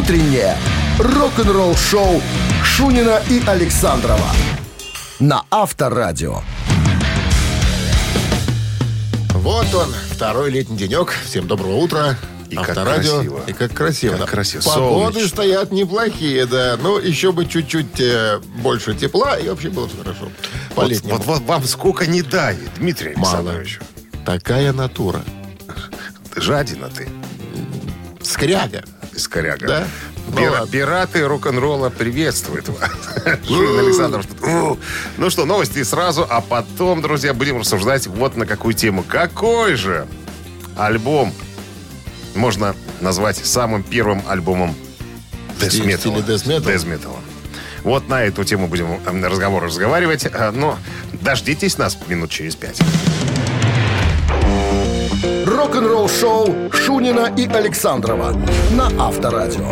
утреннее рок-н-ролл-шоу Шунина и Александрова на Авторадио. Вот он, второй летний денек. Всем доброго утра. И как Авторадио. красиво. И как красиво. Как да. красиво. Погоды Солнечно. стоят неплохие, да. Но еще бы чуть-чуть э, больше тепла, и вообще было бы хорошо. Вот, По-летнему. вот, вот вам сколько не дает, Дмитрий Мало. Александрович. Такая натура. Жадина ты, Скряга. Скоряга. Да? Ну Пира- ладно. пираты рок-н-ролла приветствуют вас. Александров. У. Ну что, новости сразу, а потом, друзья, будем рассуждать вот на какую тему. Какой же альбом можно назвать самым первым альбомом? Death Metal. Вот на эту тему будем э, разговор разговаривать. Э, Но дождитесь нас минут через пять. Рок-н-ролл-шоу Шунина и Александрова на Авторадио.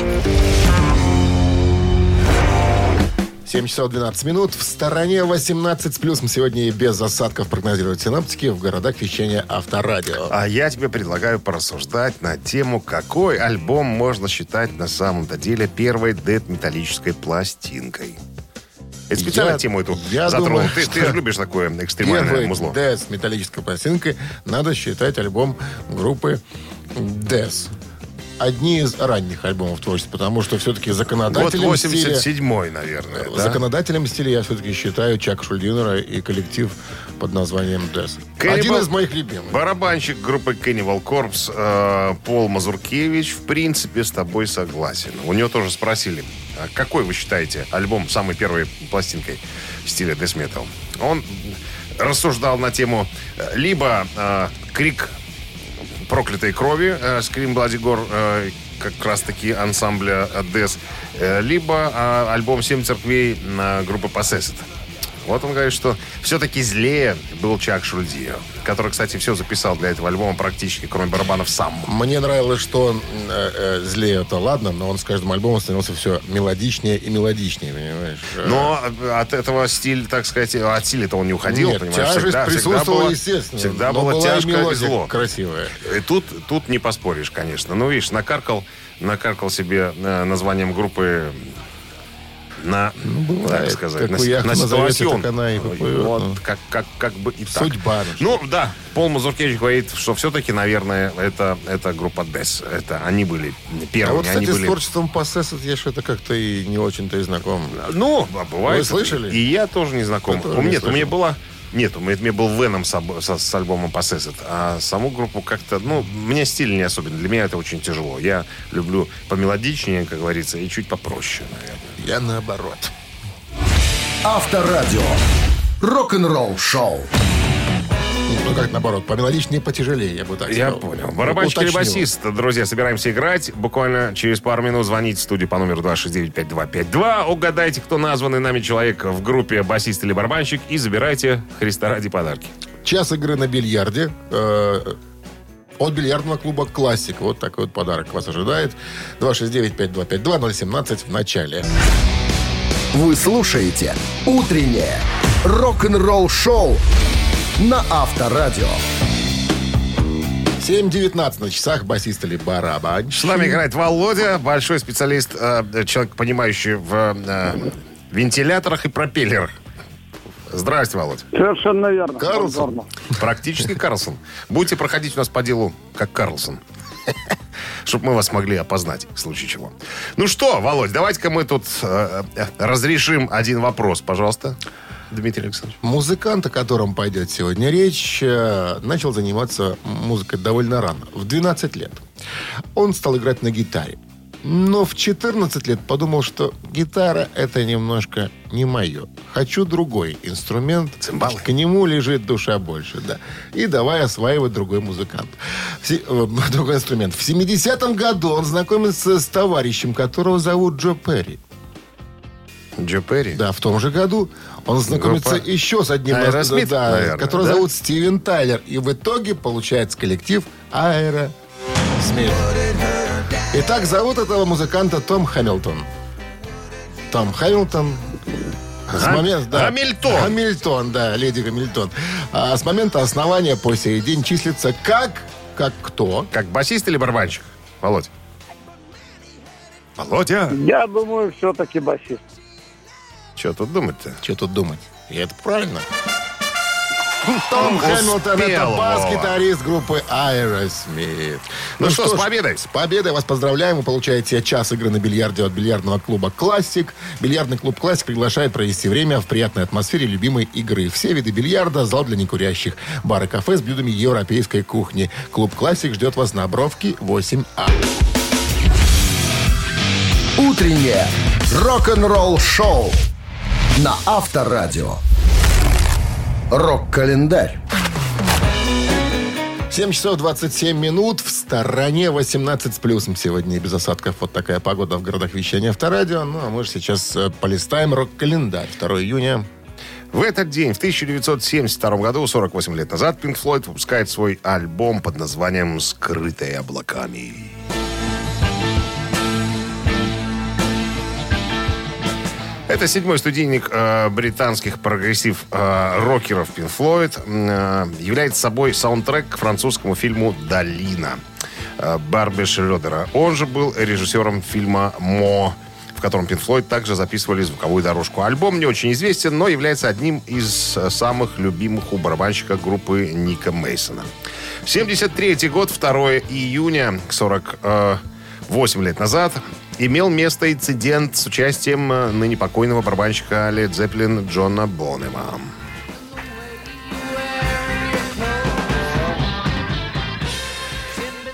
7 часов 12 минут. В стороне 18 с плюсом. Сегодня и без осадков прогнозируют синаптики в городах вещания Авторадио. А я тебе предлагаю порассуждать на тему, какой альбом можно считать на самом-то деле первой дед-металлической пластинкой. Это специально Я- тему эту я затронул. думаю, ты, ты же любишь такое экстремальное Первый музло. Death с металлической пластинкой надо считать альбом группы Death. Одни из ранних альбомов творчества, потому что все-таки Год законодателем стиля... 87-й, наверное. да? Законодателем стиля я все-таки считаю Чак Шульдинера и коллектив под названием Death. Cannibal- Один из моих любимых. Барабанщик группы Cannibal Corpse э, Пол Мазуркевич, в принципе, с тобой согласен. У него тоже спросили, какой вы считаете альбом самой первой пластинкой в стиле Death Metal? Он рассуждал на тему э, либо э, крик проклятой крови э, Scream Bloody Gore, э, как раз-таки ансамбля э, Death, э, либо э, альбом «Семь церквей» на группы Possessed. Вот он говорит, что все-таки злее был Чак Шульди, который, кстати, все записал для этого альбома практически, кроме барабанов, сам. Мне нравилось, что он э, э, злее, это ладно, но он с каждым альбомом становился все мелодичнее и мелодичнее, понимаешь? Э, Но от этого стиль, так сказать, от стиля-то он не уходил, Нет, понимаешь? тяжесть Всегда- всегда присутствовала, было- естественно. Всегда но было и тяжко и мелодия зло. красивая. И тут, тут не поспоришь, конечно. Ну, видишь, накаркал, накаркал себе э, названием группы на, Ну, бывает. так сказать, Какую на ситуацион. так она и поплывет, Вот, ну. как, как, как бы и так. Судьба. Ну, да, Пол Мазуркевич говорит, что все-таки, наверное, это, это группа Death. Это они были А первыми, вот, кстати, они с были... творчеством Possessed я что-то как-то и не очень-то и знаком. Ну, а бывает. Вы слышали? И я тоже не знаком. Тоже У не меня, у меня была... Нет, у меня, у меня был Веном с, со- с альбомом Possessed, а саму группу как-то... Ну, мне стиль не особенно. Для меня это очень тяжело. Я люблю помелодичнее, как говорится, и чуть попроще, наверное. Я наоборот. Авторадио. Рок-н-ролл-шоу. Ну, как наоборот, помелодичнее, потяжелее, я бы так Я сказал. понял. Барабанщик или басист, друзья, собираемся играть. Буквально через пару минут звоните в студию по номеру 269-5252. Угадайте, кто названный нами человек в группе басист или барабанщик и забирайте Христа ради подарки. Час игры на бильярде. э, от бильярдного клуба «Классик». Вот такой вот подарок вас ожидает. 269-5252-017 в начале. Вы слушаете «Утреннее рок-н-ролл-шоу» на Авторадио. 7.19 на часах басист или барабанщик. С нами играет Володя, большой специалист, э, человек, понимающий в э, вентиляторах и пропеллерах. Здрасте, Володь. Совершенно верно. Карлсон. Бонжорно. Практически Карлсон. Будете проходить у нас по делу как Карлсон. Чтобы мы вас могли опознать, в случае чего. Ну что, Володь, давайте-ка мы тут э, э, разрешим один вопрос, пожалуйста. Дмитрий Александрович. Музыкант, о котором пойдет сегодня речь, э, начал заниматься музыкой довольно рано, в 12 лет. Он стал играть на гитаре. Но в 14 лет подумал, что гитара это немножко не мое. Хочу другой инструмент. Цимбалы? К нему лежит душа больше, да. И давай осваивать другой музыкант. Се- э, другой инструмент. В 70-м году он знакомится с товарищем, которого зовут Джо Перри. Джо Перри? Да, в том же году он знакомится Группа еще с одним, Аэросмит, да, наверное, который да? зовут Стивен Тайлер. И в итоге получается коллектив Аэро Смит. Итак, зовут этого музыканта Том Хэмилтон. Том Хэмилтон. С Гам- момента, да, Гамильтон. Гамильтон, да, леди Гамильтон. А с момента основания по сей день числится как... Как кто? Как басист или барабанщик? Володь. Володя! Я думаю, все-таки басист. Что тут думать-то? Что тут думать? И это правильно. Том Хэмилтон это бас-гитарист группы Aerosmith. Ну что, с ж, победой! С победой вас поздравляем. Вы получаете час игры на бильярде от бильярдного клуба «Классик». Бильярдный клуб «Классик» приглашает провести время в приятной атмосфере любимой игры. Все виды бильярда, зал для некурящих, бар и кафе с блюдами европейской кухни. Клуб «Классик» ждет вас на Бровке 8А. Утреннее рок-н-ролл-шоу на Авторадио. Рок-календарь. 7 часов 27 минут. В стороне 18 с плюсом сегодня без осадков. Вот такая погода в городах вещания Авторадио. Ну, а мы же сейчас э, полистаем рок-календарь. 2 июня. В этот день, в 1972 году, 48 лет назад, Pink Floyd выпускает свой альбом под названием «Скрытые облаками». Это седьмой студийник э, британских progressive э, Pink Floyd. Э, является собой саундтрек к французскому фильму «Долина» э, Барби Шредера. Он же был режиссером фильма «More», в котором Pink Floyd также записывали звуковую дорожку. Альбом не очень известен, но является одним из э, самых любимых у барабанщика группы Ника Мейсона. 73 год, 2 июня, 48 лет назад, имел место инцидент с участием э, ныне покойного барабанщика Лед Зеппелин Джона Бонема.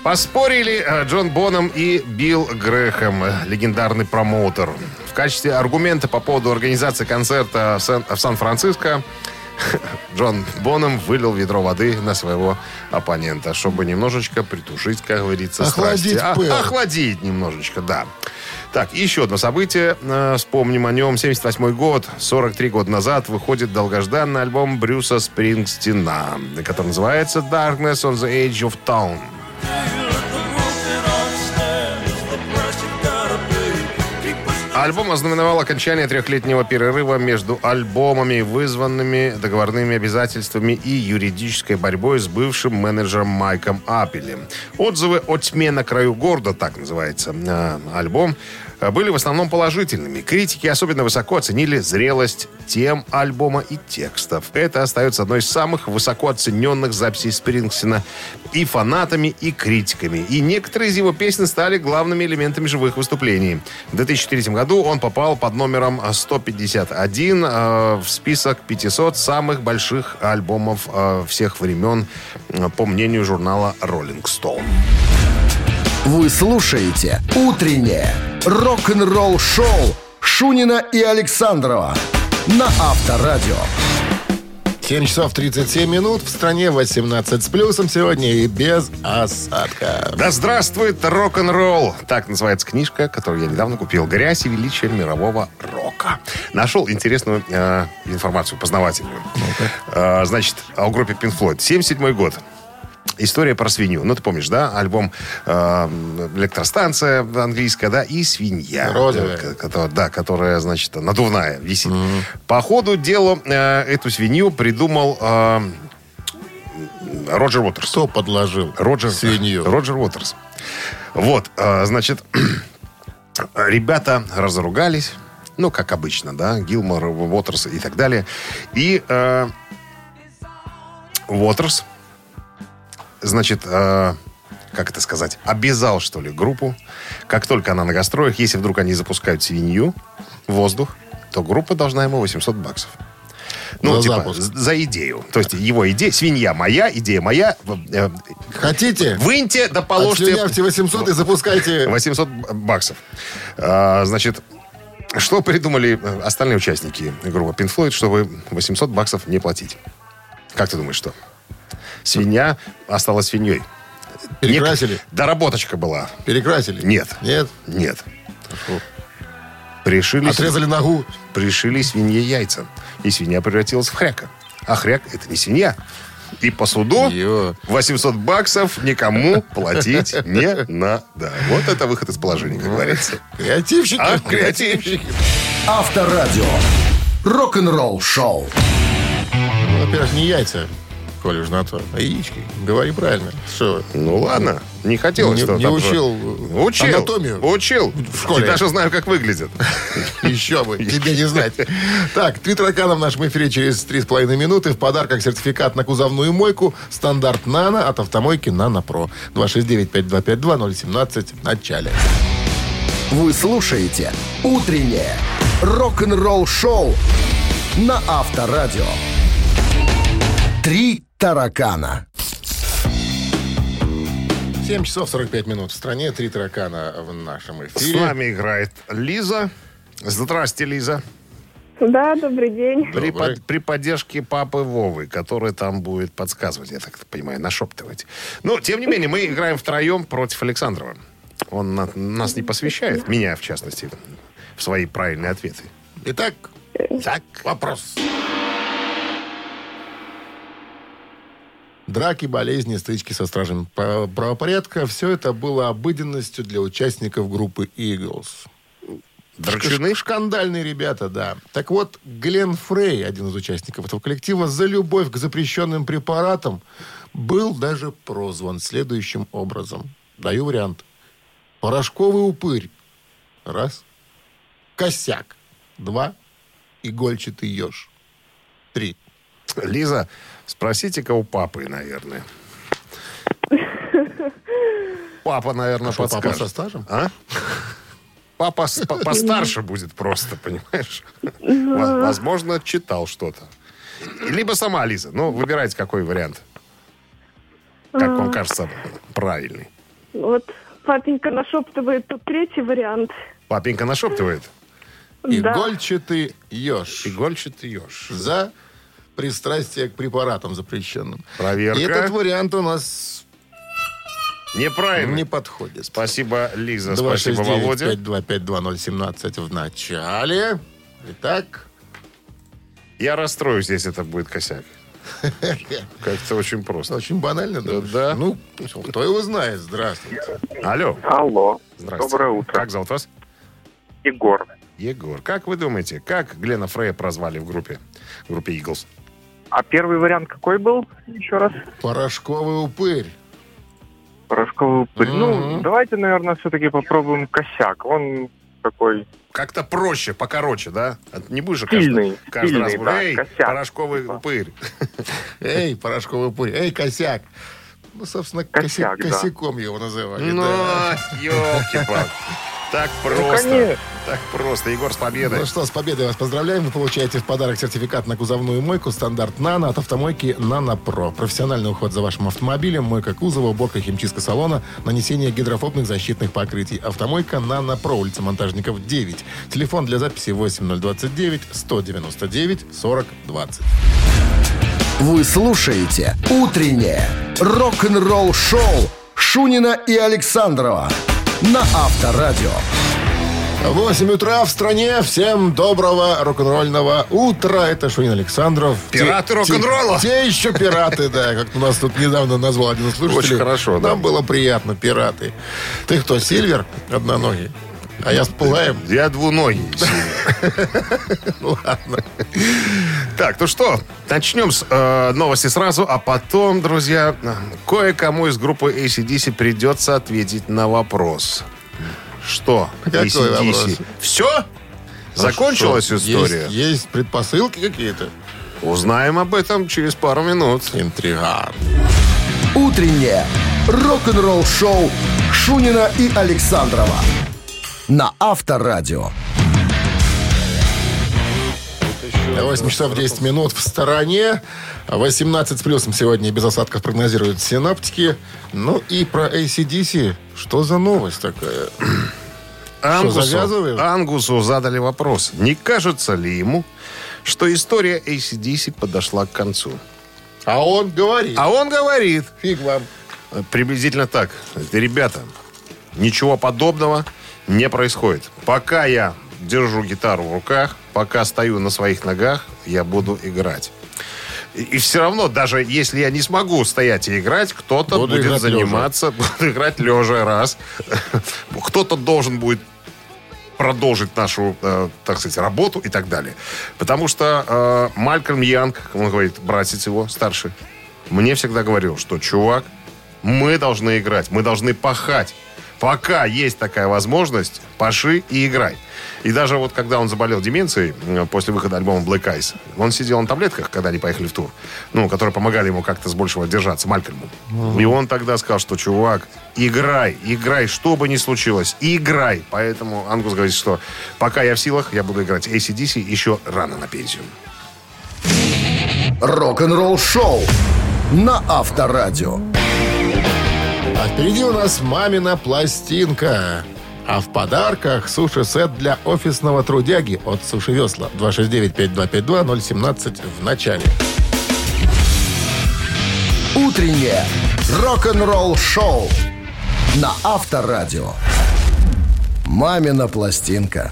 Поспорили э, Джон Боном и Билл Грэхэм, э, легендарный промоутер. В качестве аргумента по поводу организации концерта в Сан- Сан-Франциско Джон Боном вылил ведро воды на своего оппонента, чтобы немножечко притушить, как говорится, Охладить страсти. А- пыл. охладить немножечко, да. Так, еще одно событие. э, Вспомним о нем. 78 год, 43 года назад, выходит долгожданный альбом Брюса Спрингстина, который называется «Darkness on the Edge of Town». Альбом ознаменовал окончание трехлетнего перерыва между альбомами, вызванными договорными обязательствами и юридической борьбой с бывшим менеджером Майком Аппелем. Отзывы о тьме на краю города, так называется э, альбом, были в основном положительными. Критики особенно высоко оценили зрелость тем альбома и текстов. Это остается одной из самых высоко оцененных записей Спрингсина и фанатами, и критиками. И некоторые из его песен стали главными элементами живых выступлений. В 2003 году он попал под номером 151 э, в список 500 самых больших альбомов э, всех времен, э, по мнению журнала Rolling Stone. Вы слушаете «Утреннее рок-н-ролл-шоу» Шунина и Александрова на Авторадио. 7 часов 37 минут. В стране 18 с плюсом сегодня и без осадка. Да здравствует рок-н-ролл! Так называется книжка, которую я недавно купил. «Грязь и величие мирового рока». Нашел интересную э, информацию, познавательную. Э, значит, о группе Pink Floyd. 77 год. История про свинью. Ну, ты помнишь, да? Альбом э, «Электростанция» английская, да, и «Свинья». Розовая. Э, которая- да, которая, значит, надувная, висит. По ходу дела э, эту свинью придумал э, Роджер Уотерс. Кто подложил Роджер, свинью? Роджер Уотерс. Вот, э, значит, ребята разругались, ну, как обычно, да, Гилмор, Уотерс и так далее. И э, Уотерс, значит, э, как это сказать, обязал, что ли, группу, как только она на гастроях, если вдруг они запускают свинью воздух, то группа должна ему 800 баксов. Ну, За типа, запуск. за идею. То есть его идея, свинья моя, идея моя. э, Хотите? Выньте да положьте... Отслюнявьте 800 и запускайте. 800 баксов. А, значит, что придумали э, остальные участники группы Pink Floyd, чтобы 800 баксов не платить? Как ты думаешь, что? Свинья осталась свиньей. Перекрасили? Нек- Доработочка была. Перекрасили? Нет. Нет? Нет. Пришили, Отрезали ногу. пришили свинье яйца. И свинья превратилась в хряка. А хряк — это не свинья. И по суду Ё. 800 баксов никому платить не надо. Вот это выход из положения, как говорится. Креативщики. А, креативщики. Авторадио. Рок-н-ролл шоу. Ну, Во-первых, не яйца. Школе уже на то. А яички. Говори правильно. Что? Ну ладно, не хотелось. Не, не учил Учил. анатомию? Учил. В школе. И даже знаю, как выглядит. Еще бы, тебе не знать. Так, три таракана в нашем эфире через три с половиной минуты. В подарках сертификат на кузовную мойку стандарт «Нано» от автомойки «Нано Про». 269-5252-017 в начале. Вы слушаете «Утреннее рок-н-ролл-шоу» на Авторадио. «Три таракана». 7 часов 45 минут в стране. Три таракана в нашем С эфире. нами играет Лиза. Здрасте, Лиза. Да, добрый день. При, Добрый. под- при поддержке папы Вовы, который там будет подсказывать, я так понимаю, нашептывать. Но, тем не менее, мы играем втроем против Александрова. Он на- нас не посвящает, меня в частности, в свои правильные ответы. Итак, так, вопрос. Драки, болезни, стычки со стражами правопорядка – все это было обыденностью для участников группы Eagles. Драчуны? Шк- Шкандальные ребята, да. Так вот, Глен Фрей, один из участников этого коллектива, за любовь к запрещенным препаратам был даже прозван следующим образом. Даю вариант. Порошковый упырь. Раз. Косяк. Два. Игольчатый еж. Три. Лиза, спросите-ка у папы, наверное. Папа, наверное, Что, папа подскажет. со стажем? А? Папа с- по- постарше будет просто, понимаешь? Воз- Возможно, читал что-то. Либо сама Лиза. Ну, выбирайте, какой вариант. Как вам кажется правильный. Вот папенька нашептывает тут третий вариант. Папенька нашептывает. Игольчатый еж. Игольчатый еж. За пристрастие к препаратам запрещенным. Проверка. И этот вариант у нас Неправильно. не подходит. Спасибо, Лиза. Спасибо, Володя. 269-5250 в начале. Итак, Я расстроюсь, если это будет косяк. Как-то очень просто. очень банально, да? Да. Ну, кто его знает. Здравствуйте. Алло. Алло. Здравствуйте. Доброе утро. Как зовут вас? Егор. Егор. Как вы думаете, как Глена Фрея прозвали в группе, в группе Eagles? А первый вариант какой был? Еще раз. Порошковый упырь. Порошковый упырь. Мгм. Ну, давайте, наверное, все-таки попробуем косяк. Он такой Как-то проще, покороче, да? А Не будешь же Сильный, каждый, каждый раз сильный, да, «Эй, косяк». порошковый упырь. Эй, порошковый упырь. Эй, косяк. Ну, собственно, Косяк, косяком его называли. Ну, да. елки-палки. Так просто. конечно. Так просто. Егор, с победой. Ну что, с победой вас поздравляем. Вы получаете в подарок сертификат на кузовную мойку стандарт «Нано» от автомойки «Нано Про». Профессиональный уход за вашим автомобилем, мойка кузова, уборка химчистка салона, нанесение гидрофобных защитных покрытий. Автомойка «Нано Про», улица Монтажников, 9. Телефон для записи 8029 199 40 20. Вы слушаете «Утреннее рок-н-ролл-шоу» Шунина и Александрова на Авторадио. 8 утра в стране. Всем доброго рок-н-ролльного утра. Это Шунин Александров. Пираты рок-н-ролла. Те, те еще пираты, да. Как у нас тут недавно назвал один из слушателей. Очень хорошо, да. Нам было приятно, пираты. Ты кто, Сильвер? Одноногий. А я с Пылаем. Я двуногий. Ну ладно. Так, ну что, начнем с э, новости сразу, а потом, друзья, кое-кому из группы ACDC придется ответить на вопрос. Что? Какой вопрос? Все? Закончилась Что, история? Есть, есть предпосылки какие-то? Узнаем об этом через пару минут. Интриган. «Утреннее рок-н-ролл-шоу» Шунина и Александрова на Авторадио. 8 часов 10 минут в стороне. 18 с плюсом сегодня без осадков прогнозируют синаптики. Ну и про ACDC. Что за новость такая? Ангусу? Ангусу задали вопрос, не кажется ли ему, что история ACDC подошла к концу? А он говорит. А он говорит, Фиг вам. приблизительно так. Ребята, ничего подобного не происходит. Пока я держу гитару в руках, пока стою на своих ногах, я буду играть. И, и все равно, даже если я не смогу стоять и играть, кто-то Буду будет заниматься, буду играть лежа раз. Кто-то должен будет продолжить нашу, э, так сказать, работу и так далее. Потому что э, Малькольм Янг, он говорит, братец его, старший, мне всегда говорил, что, чувак, мы должны играть, мы должны пахать. Пока есть такая возможность, паши и играй. И даже вот когда он заболел деменцией после выхода альбома Black Eyes, он сидел на таблетках, когда они поехали в тур, ну, которые помогали ему как-то с большего держаться, Малькольму. И он тогда сказал, что, чувак, играй, играй, что бы ни случилось, играй. Поэтому Ангус говорит, что пока я в силах, я буду играть ACDC еще рано на пенсию. Рок-н-ролл шоу на Авторадио. А впереди у нас мамина пластинка. А в подарках суши-сет для офисного трудяги от Суши Весла. 269-5252-017 в начале. Утреннее рок-н-ролл шоу на Авторадио. Мамина пластинка.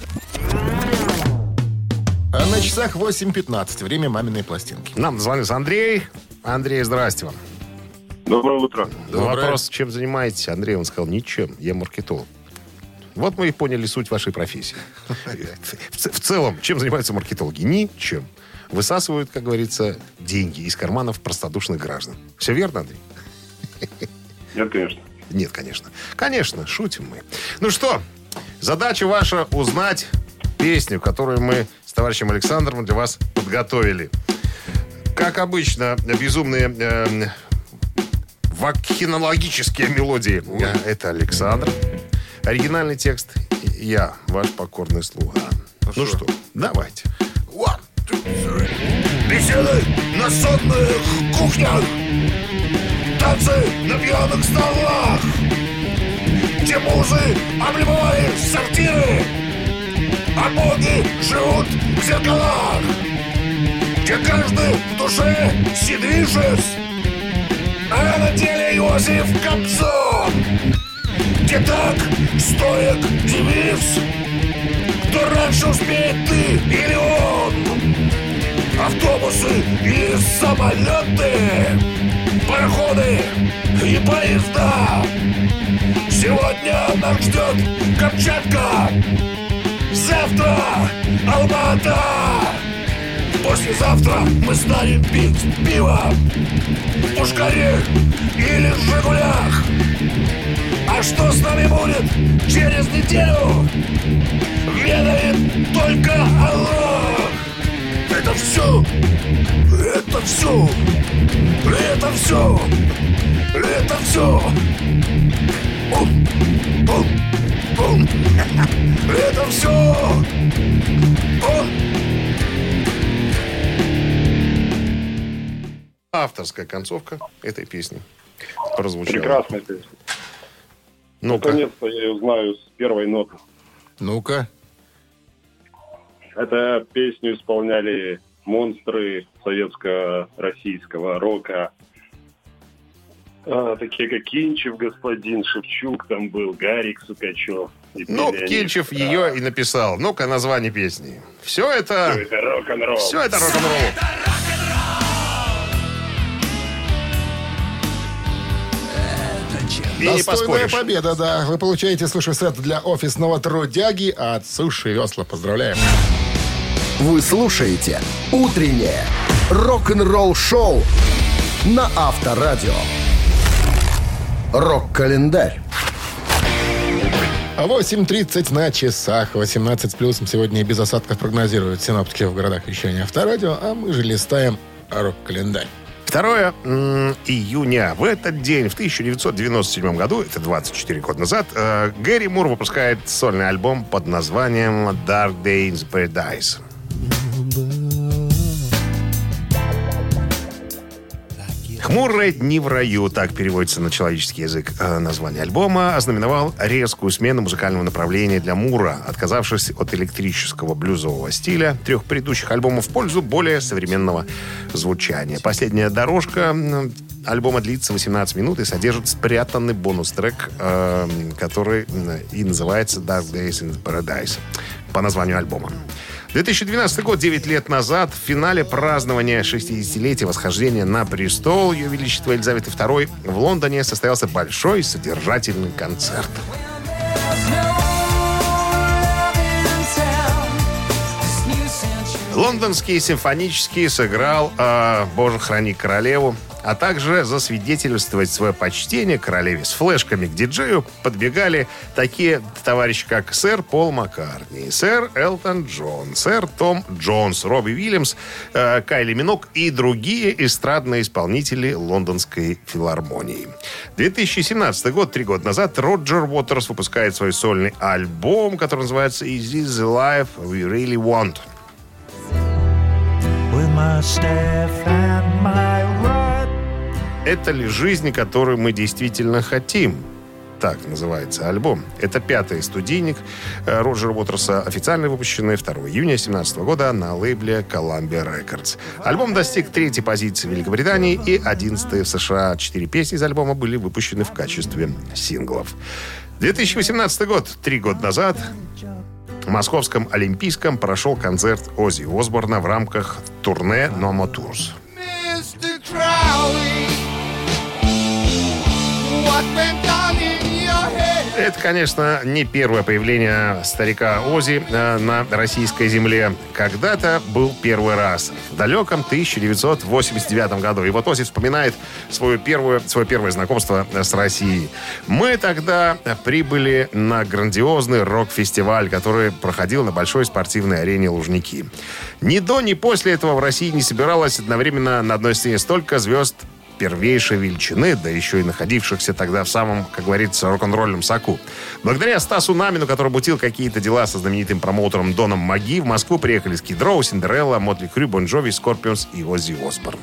А на часах 8.15. Время маминой пластинки. Нам звонится Андрей. Андрей, здрасте вам. Доброе утро. Доброе. Вопрос, чем занимаетесь? Андрей, он сказал, ничем, я маркетолог. Вот мы и поняли суть вашей профессии. В, целом, чем занимаются маркетологи? Ничем. Высасывают, как говорится, деньги из карманов простодушных граждан. Все верно, Андрей? Нет, конечно. Нет, конечно. Конечно, шутим мы. Ну что, задача ваша узнать песню, которую мы с товарищем Александром для вас подготовили. Как обычно, безумные э, вакхинологические мелодии. Это Александр. Оригинальный текст я, ваш покорный слуга. Ну, что, давайте. One, two, three. Беседы на сонных кухнях танцы на пьяных столах, где музы облюбовали сортиры, а боги живут в зеркалах, где каждый в душе сидвижес, а на деле Иосиф Кобзон, где так стоек девиз, кто раньше успеет ты или он, автобусы и самолеты, пароходы и поезда. Сегодня нас ждет Камчатка, завтра Алмата. Послезавтра мы станем пить пиво в Пушкаре или в Жигулях. А что с нами будет через неделю, ведает только Аллах. Это все, это все, это все, это все. Бум, бум, бум. Это все. Бум. Авторская концовка этой песни прозвучала. Прекрасная песня. Ну-ка, Наконец-то я ее знаю с первой ноты. Ну-ка. Это песню исполняли монстры советско-российского рока. А, такие как Кинчев, господин Шевчук, там был Гарик Сукачев. Ну, пели они. Ее и написал. Ну-ка, название песни. Все это... Всё это рок-н-ролл. Все это рок-н-ролл. И Достойная победа, да. Вы получаете суши-сет для офисного трудяги от Суши Весла. Поздравляем. Вы слушаете «Утреннее рок-н-ролл-шоу» на Авторадио. Рок-календарь. 8.30 на часах. 18 с плюсом сегодня и без осадков прогнозируют синоптики в городах вещания Авторадио, а мы же листаем рок-календарь. 2 м, июня. В этот день, в 1997 году, это 24 года назад, э, Гэри Мур выпускает сольный альбом под названием «Dark Days Paradise». «Хмурые дни в раю», так переводится на человеческий язык э, название альбома, ознаменовал резкую смену музыкального направления для Мура, отказавшись от электрического блюзового стиля трех предыдущих альбомов в пользу более современного звучания. Последняя дорожка альбома длится 18 минут и содержит спрятанный бонус-трек, э, который и называется «Dark Days in Paradise» по названию альбома. 2012 год, 9 лет назад, в финале празднования 60-летия восхождения на престол Ее Величества Елизаветы II в Лондоне состоялся большой содержательный концерт. Лондонский симфонический сыграл э, «Боже, храни королеву». А также засвидетельствовать свое почтение королеве с флешками к диджею подбегали такие товарищи, как сэр Пол Маккартни, сэр Элтон Джон, сэр Том Джонс, Робби Уильямс, э, Кайли Минок и другие эстрадные исполнители лондонской филармонии. 2017 год, три года назад, Роджер Уотерс выпускает свой сольный альбом, который называется «Is this the life we really want?». with my staff and my. Это ли жизнь, которую мы действительно хотим? Так называется альбом. Это пятый студийник э, Роджера Уотерса, официально выпущенный 2 июня 2017 года на лейбле Columbia Records. Альбом достиг третьей позиции в Великобритании и 11 в США. Четыре песни из альбома были выпущены в качестве синглов. 2018 год, три года назад, в Московском Олимпийском прошел концерт Оззи Осборна в рамках турне «Нома Турс». Это, конечно, не первое появление старика Ози э, на российской земле. Когда-то был первый раз, в далеком 1989 году. И вот Ози вспоминает свое первое, свое первое знакомство с Россией. Мы тогда прибыли на грандиозный рок-фестиваль, который проходил на большой спортивной арене Лужники. Ни до, ни после этого в России не собиралось одновременно на одной сцене столько звезд первейшей величины, да еще и находившихся тогда в самом, как говорится, рок-н-ролльном соку. Благодаря Стасу Намину, который мутил какие-то дела со знаменитым промоутером Доком Макги, в Москву приехали Skid Row, Cinderella, Mötley Crüe, Бон Скорпионс и Оззи Осборн.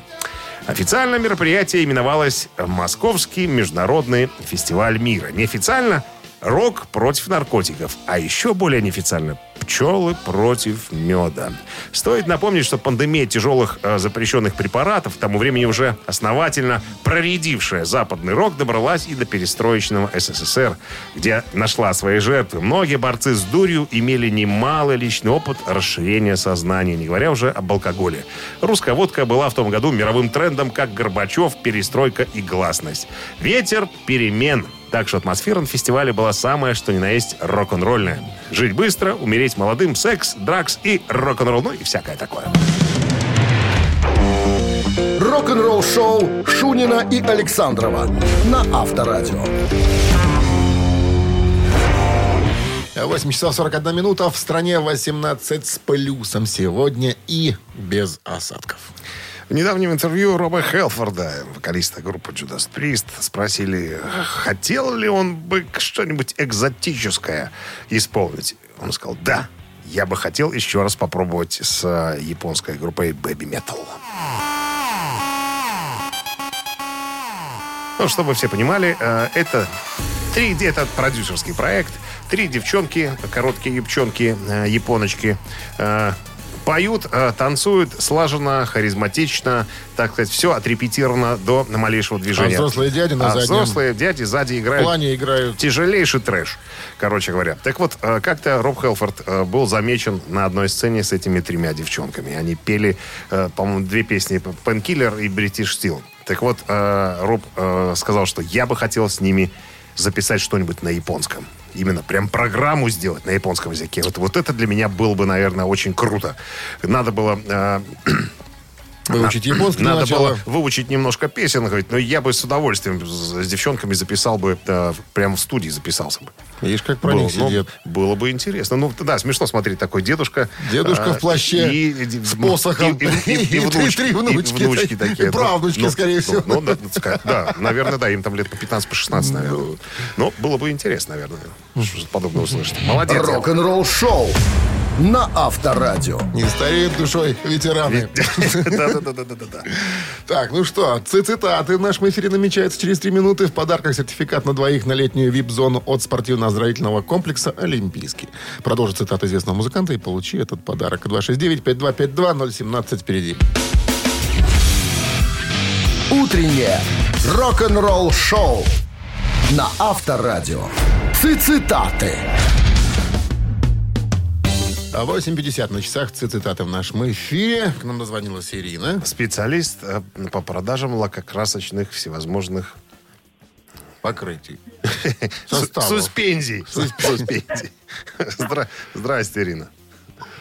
Официально мероприятие именовалось Московский международный фестиваль мира. Неофициально рок против наркотиков, а еще более неофициально пчелы против меда. Стоит напомнить, что пандемия тяжелых э, запрещенных препаратов, к тому времени уже основательно проредившая западный рок, добралась и до перестроечного СССР, где нашла свои жертвы. Многие борцы с дурью имели немалый личный опыт расширения сознания, не говоря уже об алкоголе. Русская водка была в том году мировым трендом, как Горбачев, перестройка и гласность. Ветер перемен – так что атмосфера на фестивале была самая, что ни на есть, рок-н-ролльная. Жить быстро, умереть молодым, секс, дракс и рок-н-ролл, ну и всякое такое. Рок-н-ролл шоу Шунина и Александрова на Авторадио. 8 часов 41 минута. В стране 18 с плюсом сегодня и без осадков. В недавнем интервью Роба Хелфорда, вокалиста группы Judas Priest, спросили, хотел ли он бы что-нибудь экзотическое исполнить. Он сказал, да, я бы хотел еще раз попробовать с э, японской группой Baby Metal. Ну, чтобы все понимали, э, это три, это продюсерский проект. Три девчонки, короткие юбчонки, э, японочки, поют, э, танцуют слаженно, харизматично, так сказать, все отрепетировано до малейшего А движения. взрослые дяди на А заднем взрослые дяди сзади играют плане играют. тяжелейший трэш, короче говоря. Так вот, э, как-то Роб Хелфорд э, был замечен на одной сцене с этими тремя девчонками. Они пели, по-моему, две песни «Пенкиллер» и «Бритиш Стил». Так вот, Роб сказал, что я бы хотел с ними записать что-нибудь на японском. Именно прям программу сделать на японском языке. Вот, вот это для меня было бы, наверное, очень круто. Надо было... э, Выучить японский надо начала. было выучить немножко песен, говорит, но я бы с удовольствием с, девчонками записал бы, э, прямо в студии записался бы. Видишь, как про Было, них ну, сидят. было бы интересно. Ну, да, смешно смотреть такой дедушка. Дедушка а, в плаще и- с посохом. И, и- и- и И три- внучки, три и внучки такие. И правнучки, Ну, скорее ну, всего. Ну, да, ска- да, наверное, да, им там лет по 15, по 16, наверное. Ну, было бы интересно, наверное, что-то подобное услышать. Молодец. Рок-н-ролл шоу на Авторадио. Не стареют душой ветераны. Да-да-да-да-да. Так, ну что, ци- цитаты в нашем эфире намечается через три минуты. В подарках сертификат на двоих на летнюю вип-зону от спортивно-оздоровительного комплекса «Олимпийский». Продолжи цитату известного музыканта и получи этот подарок. 269-5252-017 впереди. Утреннее рок-н-ролл шоу на Авторадио. Цитаты. А 8.50 на часах ци- цитаты в нашем эфире. К нам дозвонилась Ирина. Специалист э, по продажам лакокрасочных всевозможных Покрытий. Суспензий. Суспензий. Здра- Здрасте, Ирина.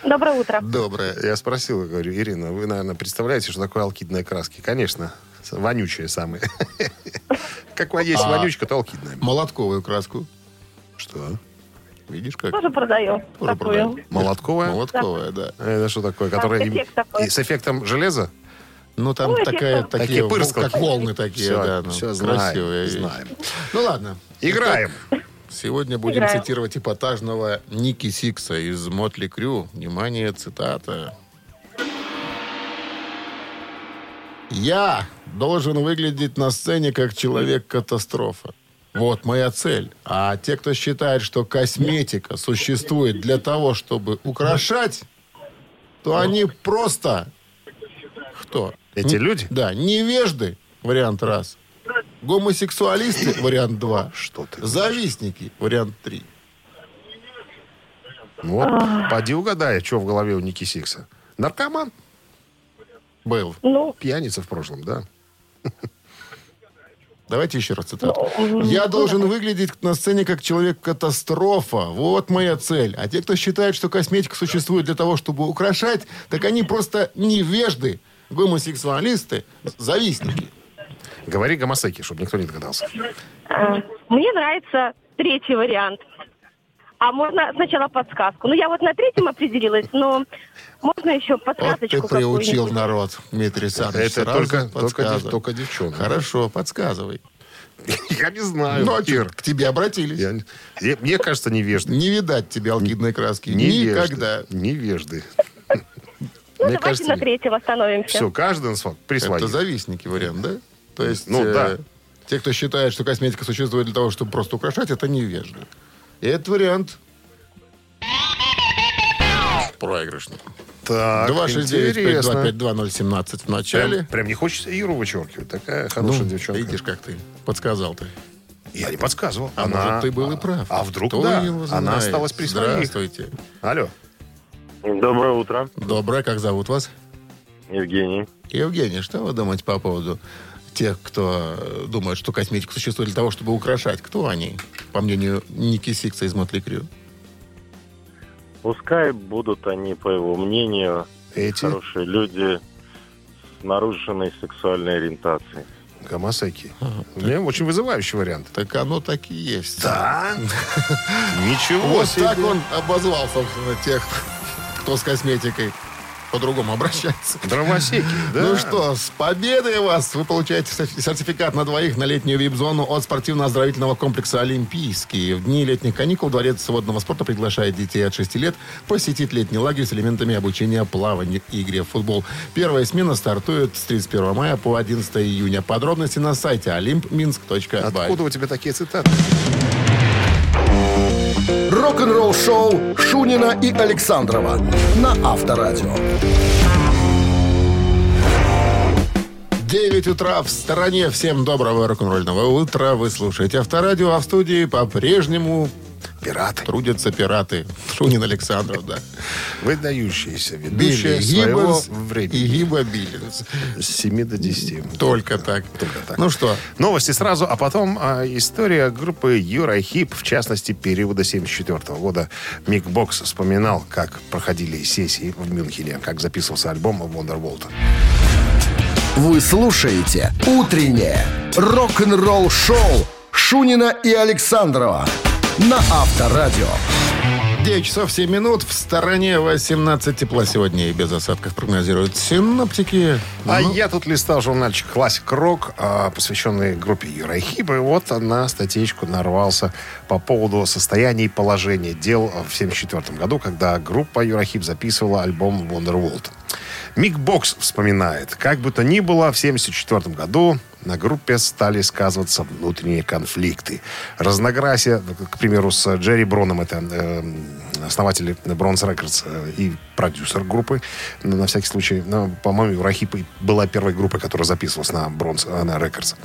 Доброе утро. Доброе. Я спросил, говорю, Ирина, вы, наверное, представляете, что такое алкидные краски? Конечно. Вонючие самые. Как есть А. вонючка, то алкидная. Молотковую краску. Что? Видишь как? Тоже продаю. Тоже такую. продаю. Молотковая? Молотковая, да. Это что такое? Которая эффект такой. и с эффектом железа? Ну, там Ой, такая, эффектно. такие, Такие как волны такие, Все, да. ну, все красивые знаем, вещи. знаем. Ну, ладно. Играем. Сегодня будем Играем. цитировать эпатажного Ники Сикса из Мотли Крю. Внимание, цитата. «Я должен выглядеть на сцене как человек-катастрофа. Вот моя цель. А те, кто считает, что косметика существует для того, чтобы украшать, то они просто... Кто? Эти Н- люди? Да, невежды, вариант раз. Гомосексуалисты, вариант два. Что ты? Завистники, вариант 3. Ну Вот, поди угадай, что в голове у Ники Сикса. Наркоман? Был. Ну, Пьяница в прошлом, да? Давайте еще раз цитату. Я должен выглядеть на сцене как человек-катастрофа. Вот моя цель. А те, кто считает, что косметика существует для того, чтобы украшать, так они просто невежды, гомосексуалисты, завистники. Говори гомосеки, чтобы никто не догадался. э, мне нравится третий вариант. А можно сначала подсказку? Ну, я вот на третьем определилась, но можно еще Вот подсказочку ты приучил народ, Дмитрий Александрович. Это Сразу только, только, только девчонка. Хорошо, подсказывай. Я не знаю. Ну, а Кир. к тебе обратились. Я- я- мне кажется, невежды. Не видать тебе алкидной краски. Невежды. Никогда. Невежды. Ну, Мне давайте кажется, на нет. третьем остановимся. Все, каждый на свой присвоит. Это завистники вариант, да? То есть, Ну, э, да. те, кто считает, что косметика существует для того, чтобы просто украшать, это невежды. И этот вариант проигрышный. Так, интересно. 269-525-2017 в начале. Прям, прям не хочется Иру вычеркивать. Такая хорошая Ну, девчонка. видишь, как ты подсказал-то. Я не подсказывал. А может, ты был и прав. А вдруг Кто да? Она осталась при своих. Здравствуйте. Алло. Доброе утро, Доброе, как зовут вас? Евгений. Евгений, что вы думаете по поводу тех, кто э, думает, что косметика существует для того, чтобы украшать? Кто они, по мнению Ники Сикса из Мотли Крю? Пускай будут они, по его мнению, Эти хорошие люди с нарушенной сексуальной ориентацией. гомосеки. Мне очень вызывающий вариант. Так оно так и есть. Да? Ничего Вот так он обозвал, собственно, тех, кто с косметикой по-другому обращается. Дровосеки, да? Ну что, с победой вас! Вы получаете сер- сертификат на двоих на летнюю вип-зону от спортивно-оздоровительного комплекса «Олимпийский». В дни летних каникул Дворец водного спорта приглашает детей от 6 лет посетить летний лагерь с элементами обучения плаванию и игре в футбол. Первая смена стартует с 31 мая по 11 июня. Подробности на сайте olympminsk.by. Откуда у тебя такие цитаты? Рок-н-ролл шоу Шунина и Александрова на Авторадио. 9 утра в стороне. Всем доброго рок-н-ролльного утра. Вы слушаете Авторадио, а в студии по-прежнему Пираты. трудятся пираты. Шунин Александров, да. Выдающиеся Билли ведущие своего Гиббонс и времени. Гиба Биллинс. С 7 до 10. Только так. Только так. Ну что, Новости сразу, а потом а, история группы Юра Хип, в частности, периода 74 года. Мик Бокс вспоминал, как проходили сессии в Мюнхене, как записывался альбом Wonderwall. Вы слушаете «Утреннее рок-н-ролл-шоу» Шунина и Александрова на Авторадио. 9 часов 7 минут. В стороне 18 тепла сегодня и без осадков прогнозируют синоптики. А Ну, я тут листал журнальчик «Classic Rock», а, посвященный группе Uriah Heep, и вот на статейку нарвался по поводу состояния и положения дел в 1974 году, когда группа Uriah Heep записывала альбом «Wonderworld». Мик Бокс вспоминает, как бы то ни было, в 1974 году на группе стали сказываться внутренние конфликты. Разногласия, к примеру, с Джерри Броном, это э, основатель Bronze Records э, и продюсер группы, на всякий случай, ну, по-моему, Uriah Heep была первой группой, которая записывалась на Bronze, э, на Records.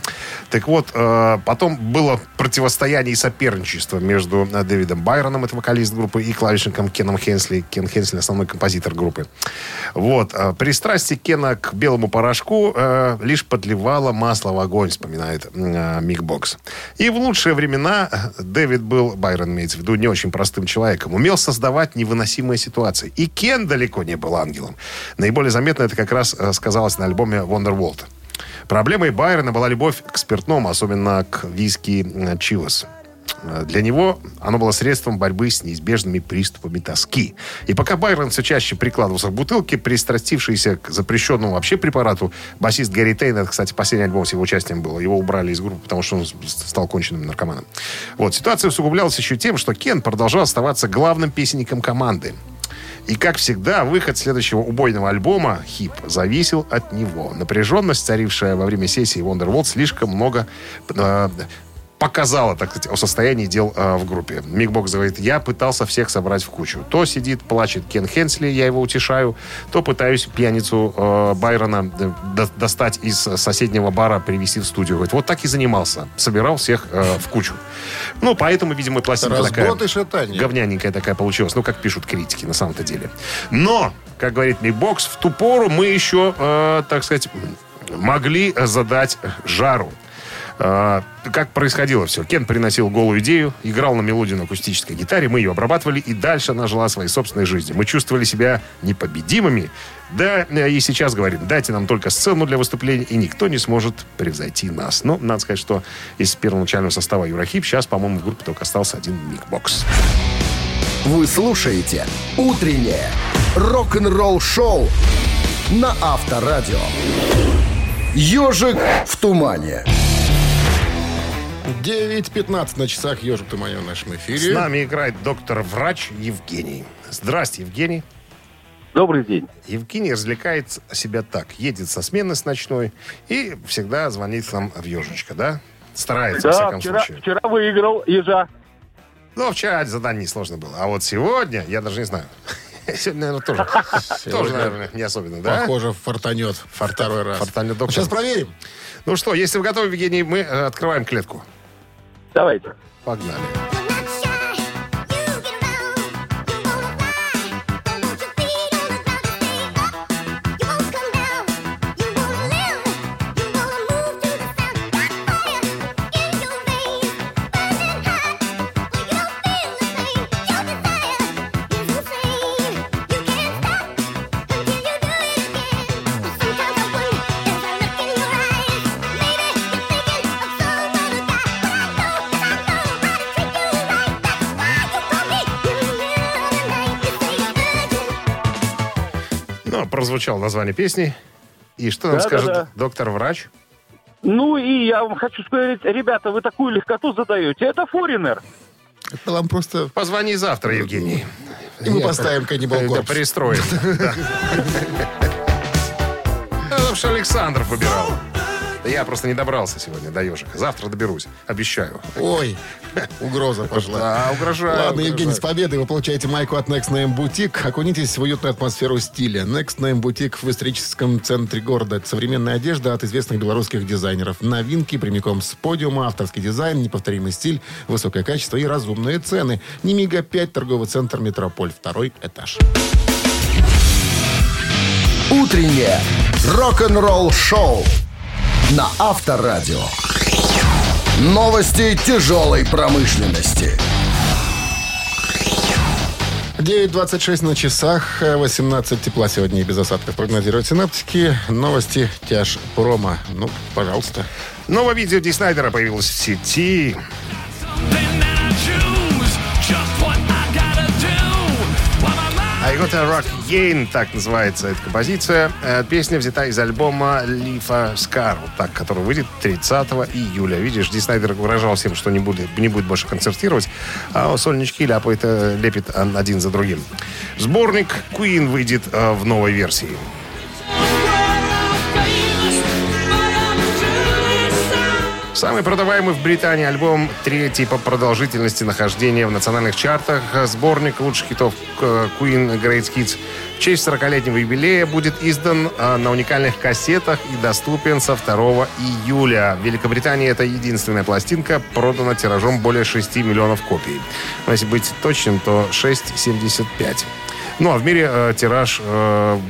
Так вот, э, потом было противостояние и соперничество между э, Дэвидом Байроном, это вокалист группы, и клавишником Кеном Хенсли. Кен Хенсли основной композитор группы. Вот. э, Пристрастие Кена к белому порошку э, лишь подливало масло в огонь, вспоминает э, Мик Бокс. И в лучшие времена э, Дэвид был, Байрон имеется в виду, не очень простым человеком. Умел создавать невыносимые ситуации. И Кен далеко не был ангелом. Наиболее заметно это как раз э, сказалось на альбоме Wonderwall. Проблемой Байрона была любовь к спиртному, особенно к виски э, Чивас. Э, Для него оно было средством борьбы с неизбежными приступами тоски. И пока Байрон все чаще прикладывался к бутылке, пристрастившийся к запрещенному вообще препарату, басист Гэри Тейн, кстати, последний альбом с его участием был, его убрали из группы, потому что он стал конченным наркоманом. Вот, ситуация усугублялась еще тем, что Кен продолжал оставаться главным песенником команды. И, как всегда, выход следующего убойного альбома «Хип» зависел от него. Напряженность, царившая во время сессии Wonderwall, слишком много э, показала, так сказать, о состоянии дел э, в группе. Мик Бокс говорит, я пытался всех собрать в кучу. То сидит, плачет Кен Хенсли, я его утешаю, то пытаюсь пьяницу э, Байрона э, до- достать из соседнего бара, привести в студию. Говорит, вот так и занимался. Собирал всех э, в кучу. Ну, поэтому, видимо, пластинка такая... И шатание. Говняненькая такая получилась. Ну, как пишут критики, на самом-то деле. Но, как говорит Микбокс, в ту пору мы еще, э, так сказать, могли задать жару. Э, как происходило все? Кен приносил голую идею, играл на мелодию на акустической гитаре, мы ее обрабатывали, и дальше она жила своей собственной жизнью. Мы чувствовали себя непобедимыми. Да, э, и сейчас говорим, дайте нам только сцену для выступления, и никто не сможет превзойти нас. Но надо сказать, что из первоначального состава Юрахип сейчас, по-моему, в группе только остался один Микбокс. Вы слушаете «Утреннее рок-н-ролл-шоу» на Авторадио. «Ежик в тумане». 9.15 на часах «Ежик Туманин» в нашем эфире. С нами играет доктор-врач Евгений. Здрасте, Евгений. Добрый день. Евгений развлекает себя так. Едет со смены с ночной и всегда звонит нам в ежечко, да? Старается, во Да, всяком вчера, случае. вчера выиграл ежа. Ну, вчера задание несложно было. А вот сегодня, я даже не знаю. Сегодня, наверное, тоже. Тоже, наверное, не особенно, да? Похоже, фортанет второй раз. фортанет доктор. Сейчас проверим. Ну что, если вы готовы, Евгений, мы э, открываем клетку. Давайте. Погнали. Прозвучало название песни. И что нам Да-да-да. скажет доктор-врач? Ну и я вам хочу сказать, ребята, вы такую легкоту задаете. Это форинер. Это вам просто... Позвони завтра, Евгений. И мы поставим каннибал Да, корпус. пристроим. Да. А, Потому что Александров выбирал. Да я просто не добрался сегодня до ежика. Завтра доберусь. Обещаю. Ой, угроза пошла. А, угрожаю. Ладно, угрожаю. Евгений, с победой вы получаете майку от Next Name Boutique. Окунитесь в уютную атмосферу стиля. Next Name Boutique в историческом центре города. Это современная одежда от известных белорусских дизайнеров. Новинки прямиком с подиума, авторский дизайн, неповторимый стиль, высокое качество и разумные цены. Немига 5, торговый центр Метрополь, второй этаж. «Утреннее рок-н-ролл-шоу» на Авторадио. Новости тяжелой промышленности. 9.26 на часах, э, 18 тепла сегодня и без осадков прогнозируют синаптики. Новости тяж промо. Ну, пожалуйста. Новое видео Ди Снайдера появилось в сети. I Got a Rock Again, так называется эта композиция. Э, Песня взята из альбома Лифа Скар, вот так, который выйдет 30 июля. Видишь, Ди Снайдер выражал всем, что не будет, не будет больше концертировать, а сольнички ляпает, э, лепит один за другим. Сборник Queen выйдет э, в новой версии. Самый продаваемый в Британии альбом, третий по продолжительности нахождения в национальных чартах, сборник лучших хитов э, Queen Great Hits в честь 40-летнего юбилея будет издан э, на уникальных кассетах и доступен со 2 июля. В Великобритании это единственная пластинка, продана тиражом более 6 миллионов копий. Если быть точным, то 6,75. Ну а в мире э, тираж э,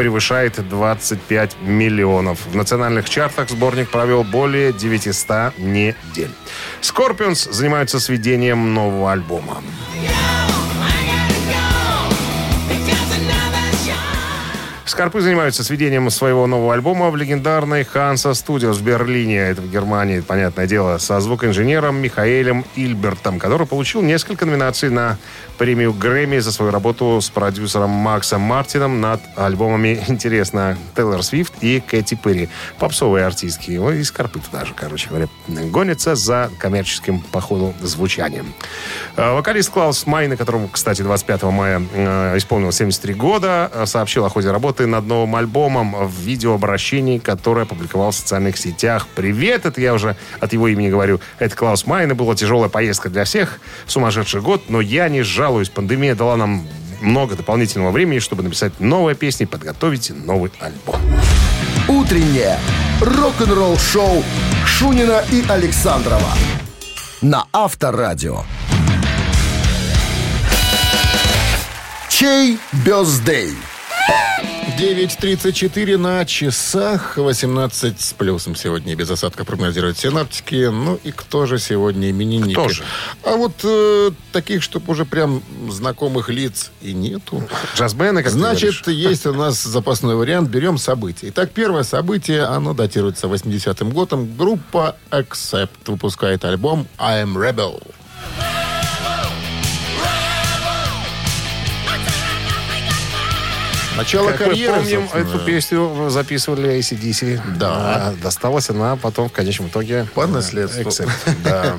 превышает 25 миллионов. В национальных чартах сборник провел более 900 недель. Scorpions занимаются сведением нового альбома. Скорпы занимаются сведением своего нового альбома в легендарной Hansa Studios в Берлине. Это в Германии, понятное дело, со звукоинженером Михаэлем Ильбертом, который получил несколько номинаций на премию Грэмми за свою работу с продюсером Максом Мартином над альбомами «Интересно» Тейлор Свифт и Кэти Перри. Попсовые артистки. Ой, и Скорпы даже, короче говоря, гонятся за коммерческим, по ходу, звучанием. Э, Вокалист Клаус Майна, которому, кстати, 25 мая э, исполнилось 73 года, э, сообщил о ходе работы над новым альбомом в видеообращении, которое опубликовал в социальных сетях. Привет, это я уже от его имени говорю. Это Клаус Майна. Была тяжелая поездка для всех, сумасшедший год, но я не жалуюсь. Пандемия дала нам много дополнительного времени, чтобы написать новые песни и подготовить новый альбом. Утреннее рок-н-ролл-шоу Шунина и Александрова на Авторадио. Чей бездей? 9.34 на часах, 18 с плюсом сегодня без осадка прогнозируют синаптики. Ну и кто же сегодня именинники? Кто же? А вот э, таких, чтобы уже прям знакомых лиц и нету. Джазмены, как Значит, есть у нас запасной вариант. Берем события. Итак, первое событие, оно датируется 80-м годом. Группа Accept выпускает альбом I Am Rebel. Начало Как мы карьеры, помним, собственно. эту песню записывали ACDC. Да. А досталась она потом в конечном итоге... По э, наследству. Accept, Да.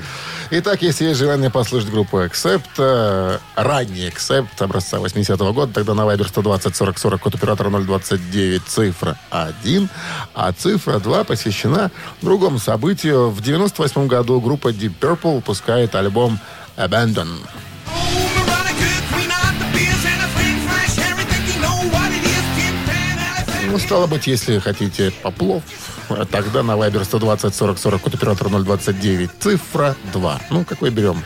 Итак, если есть желание послушать группу Accept, э, ранний Accept образца 80-го года, тогда на Viber 120 40 40, код оператора 029, цифра 1, а цифра 2 посвящена другому событию. В 98 году группа Deep Purple выпускает альбом Abandon. Ну, стало быть, если хотите поплов, тогда на Viber 120 40 40, код оператора 029, цифра 2. Ну, какой берем?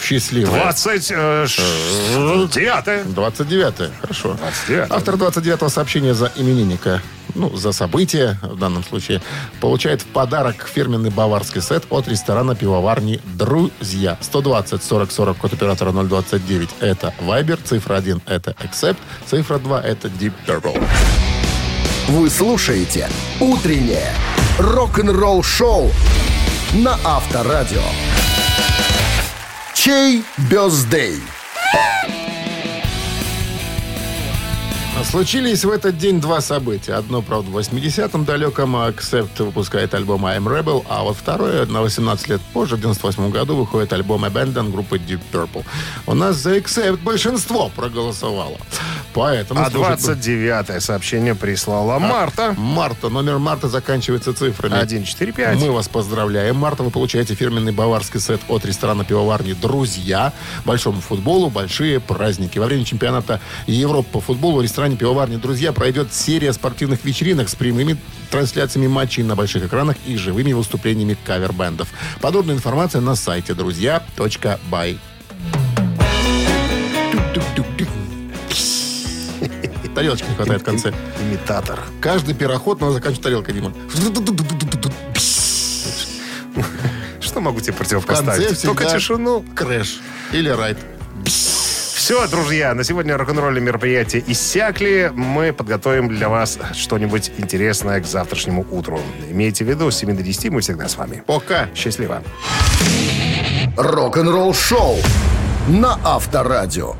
Счастливый. 29 29 хорошо. 29-е. Автор 29-го сообщения за именинника, ну, за событие в данном случае, получает в подарок фирменный баварский сет от ресторана пивоварни «Друзья». 120 40 40, код оператора 029. Это Viber, цифра 1 это Accept, цифра 2 это Deep Purple. Вы слушаете «Утреннее рок-н-ролл-шоу» на Авторадио. Чей бездей? Случились в этот день два события. Одно, правда, в 80-м далеком Accept выпускает альбом I'm Rebel, а вот второе, на 18 лет позже, в 98 году, выходит альбом Abandon группы Deep Purple. У нас за Accept большинство проголосовало. Поэтому... А слушай, 29-е сообщение прислала Марта. Марта. Номер Марта заканчивается цифрами. 145. Мы вас поздравляем. Марта, вы получаете фирменный баварский сет от ресторана пивоварни «Друзья». Большому футболу большие праздники. Во время чемпионата Европы по футболу в ресторане пивоварни «Друзья» пройдет серия спортивных вечеринок с прямыми трансляциями матчей на больших экранах и живыми выступлениями кавер-бендов. Подробная информация на сайте друзья.бай. Тарелочки не хватает в конце. Имитатор. Каждый пироход надо заканчивать тарелкой, Дима. Что могу тебе противопоставить? Только тишину. Crash или ride. Все, друзья, на сегодня рок-н-ролльные мероприятия иссякли. Мы подготовим для вас что-нибудь интересное к завтрашнему утру. Имейте в виду, с 7 до 10 мы всегда с вами. Пока. Счастливо. Рок-н-ролл-шоу на Авторадио.